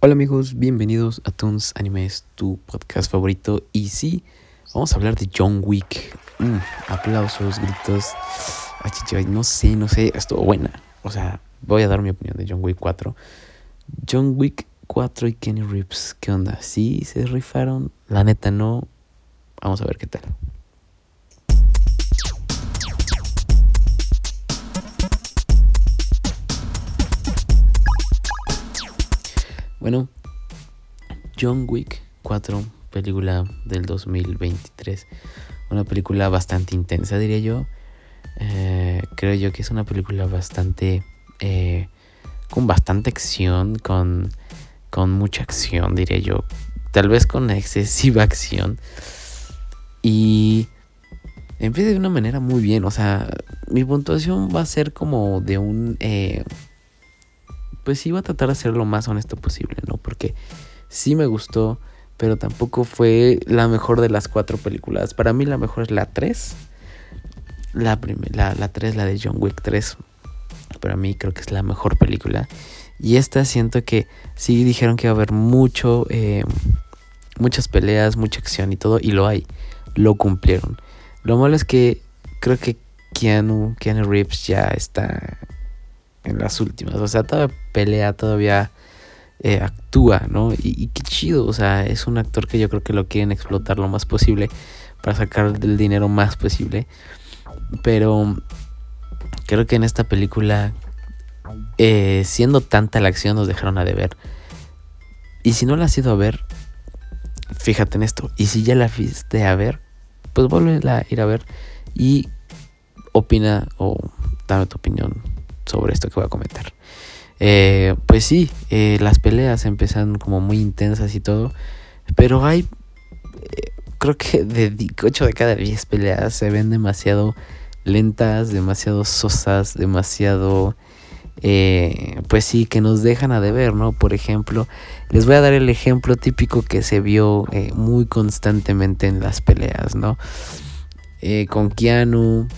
Hola amigos, bienvenidos a Toons Animes, tu podcast favorito. Y sí, vamos a hablar de John Wick. Mm, aplausos, gritos. No sé, no sé, estuvo buena. O sea, voy a dar mi opinión de John Wick 4. John Wick 4 y Kenny Reeves, ¿qué onda? ¿Sí se rifaron? La neta no. Vamos a ver qué tal. Bueno, John Wick 4, película del 2023. Una película bastante intensa, diría yo. Eh, creo yo que es una película bastante... Eh, con bastante acción, con, con mucha acción, diría yo. Tal vez con excesiva acción. Y empieza de una manera muy bien. O sea, mi puntuación va a ser como de un... Eh, pues va a tratar de ser lo más honesto posible, ¿no? Porque sí me gustó, pero tampoco fue la mejor de las cuatro películas. Para mí la mejor es la 3. La, la, la 3, la de John Wick 3. Para mí creo que es la mejor película. Y esta siento que sí dijeron que iba a haber mucho, eh, muchas peleas, mucha acción y todo. Y lo hay. Lo cumplieron. Lo malo es que creo que Keanu, Keanu Reeves ya está en las últimas. O sea, todavía pelea, todavía eh, actúa, ¿no? Y, qué chido, o sea, es un actor que yo creo que lo quieren explotar lo más posible para sacar el dinero más posible. Pero creo que en esta película, eh, siendo tanta la acción, nos dejaron a deber. Y si no la has ido a ver, fíjate en esto. Y si ya la fuiste a ver, pues vuelve a ir a ver y opina o dame tu opinión sobre esto que voy a comentar. Eh, pues sí, eh, las peleas empiezan como muy intensas y todo, pero hay, eh, creo que de 8 de cada 10 peleas se ven demasiado lentas, demasiado sosas, demasiado, pues sí, que nos dejan a deber, ¿no? Por ejemplo, les voy a dar el ejemplo típico que se vio muy constantemente en las peleas, ¿no? con Keanu,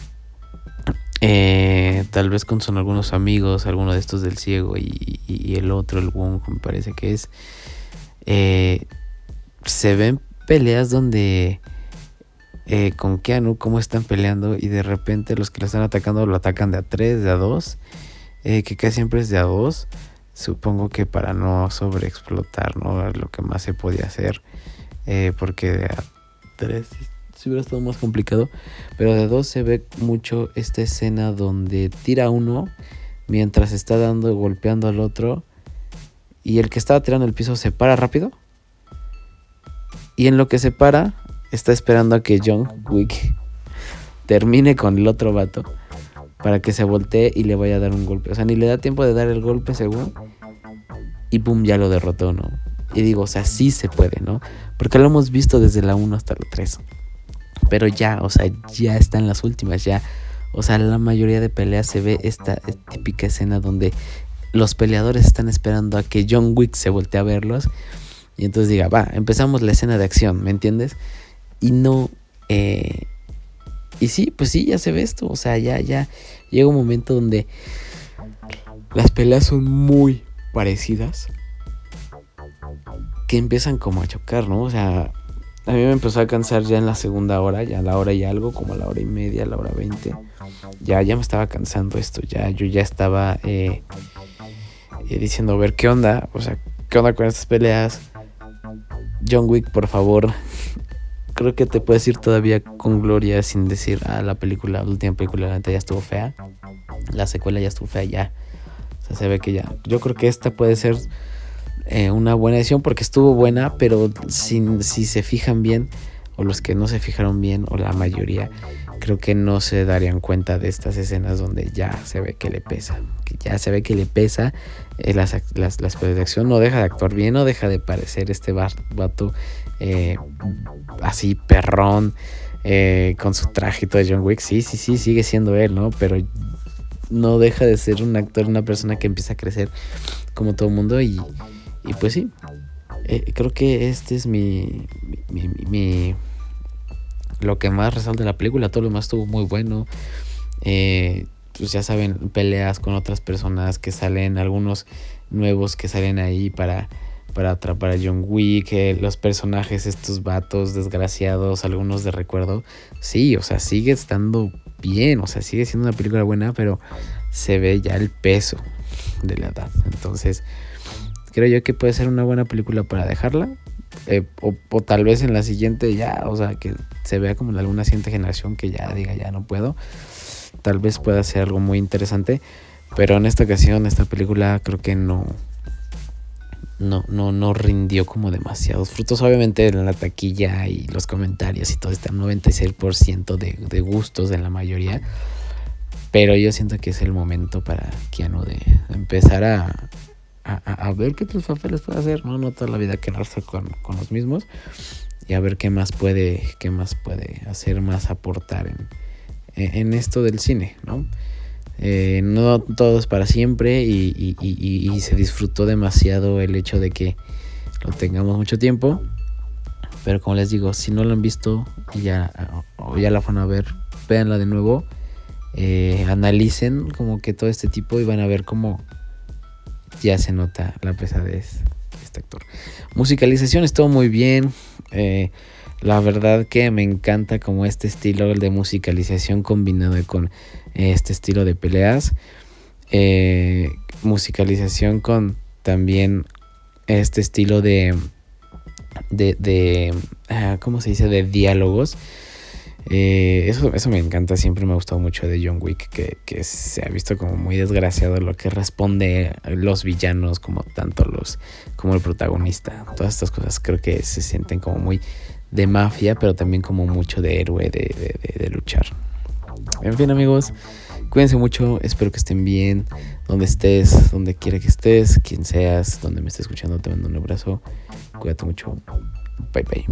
eh, tal vez con son algunos amigos, alguno de estos del ciego y, el otro, el Wong, me parece que es. Eh, se ven peleas donde eh, con Keanu, cómo están peleando y de repente los que lo están atacando lo atacan de a 3, de a 2, que casi siempre es de a 2. Supongo que para no sobreexplotar, ¿no? Lo que más se podía hacer, porque de a 3 si hubiera estado más complicado. Pero de dos se ve mucho esta escena donde tira uno mientras está dando, golpeando al otro. Y el que estaba tirando el piso se para rápido. Y en lo que se para, está esperando a que John Wick termine con el otro vato. Para que se voltee y le vaya a dar un golpe. O sea, ni le da tiempo de dar el golpe según. Y pum, ya lo derrotó, ¿no? Y digo, o sea, sí se puede, ¿no? Porque lo hemos visto desde la 1 hasta la 3. Pero ya, o sea, ya están las últimas, ya. O sea, la mayoría de peleas se ve esta típica escena donde los peleadores están esperando a que John Wick se voltee a verlos. Y entonces diga, va, empezamos la escena de acción, ¿me entiendes? Y no... Eh, y sí, pues sí, ya se ve esto. O sea, ya, ya llega un momento donde las peleas son muy parecidas. Que empiezan como a chocar, ¿no? O sea, a mí me empezó a cansar ya en la segunda hora, ya a la hora y algo, como a la hora y media, a la hora veinte. Ya, ya me estaba cansando esto, ya yo ya estaba eh, eh, diciendo, a ver, ¿qué onda? O sea, ¿qué onda con estas peleas? John Wick, por favor. Creo que te puedes ir todavía con gloria sin decir, ah, la película, la última película la ya estuvo fea. La secuela ya estuvo fea, ya. O sea, se ve que ya. Yo creo que esta puede ser eh, una buena edición porque estuvo buena, pero si se fijan bien, o los que no se fijaron bien, o la mayoría, creo que no se darían cuenta de estas escenas donde ya se ve que le pesa. Que ya se ve que le pesa eh, las, las, las de acción, no deja de actuar bien, no deja de parecer este vato eh, así perrón. con su trajito de John Wick, sí, sí, sí, sigue siendo él, ¿no? Pero no deja de ser un actor, una persona que empieza a crecer como todo mundo y, y pues sí, eh, creo que este es mi, Lo que más resalta la película, todo lo demás estuvo muy bueno. Eh, pues ya saben, peleas con otras personas que salen, algunos nuevos que salen ahí para, para atrapar a John Wick, eh, los personajes, estos vatos desgraciados, algunos de recuerdo. Sí, o sea, sigue estando bien, o sea, sigue siendo una película buena, pero se ve ya el peso de la edad. Entonces, creo yo que puede ser una buena película para dejarla. Eh, o, tal vez en la siguiente ya, o sea, que se vea como en alguna siguiente generación que ya diga ya no puedo. Tal vez pueda ser algo muy interesante. Pero en esta ocasión, esta película creo que no, no, no, no rindió como demasiados frutos. Obviamente en la taquilla y los comentarios y todo está 96% de, de gustos en la mayoría. Pero yo siento que es el momento para Keanu de empezar a, a, ver qué otros papeles puede hacer. No, no toda la vida quedarse con, con los mismos. Y a ver qué más puede, qué más puede hacer, más aportar en, en esto del cine, ¿no? Eh, no todo es para siempre y, se disfrutó demasiado el hecho de que lo tengamos mucho tiempo. Pero como les digo, si no lo han visto y ya, o ya la van a ver, véanla de nuevo. Eh, analicen como que todo este tipo y van a ver cómo ya se nota la pesadez de este actor. Musicalización estuvo muy bien. Eh, la verdad que me encanta como este estilo de musicalización combinado con este estilo de peleas. Eh, musicalización con también este estilo de, de, de ah, ¿cómo se dice? De diálogos. Eh, eso, eso me encanta, siempre me ha gustado mucho de John Wick, que, que, se ha visto como muy desgraciado lo que responde los villanos, como tanto los, como el protagonista. Todas estas cosas creo que se sienten como muy de mafia, pero también como mucho de héroe, de, de, de luchar. En fin, amigos, cuídense mucho. Espero que estén bien. Donde estés, donde quiera que estés, quien seas, donde me estés escuchando, te mando un abrazo. Cuídate mucho. Bye bye.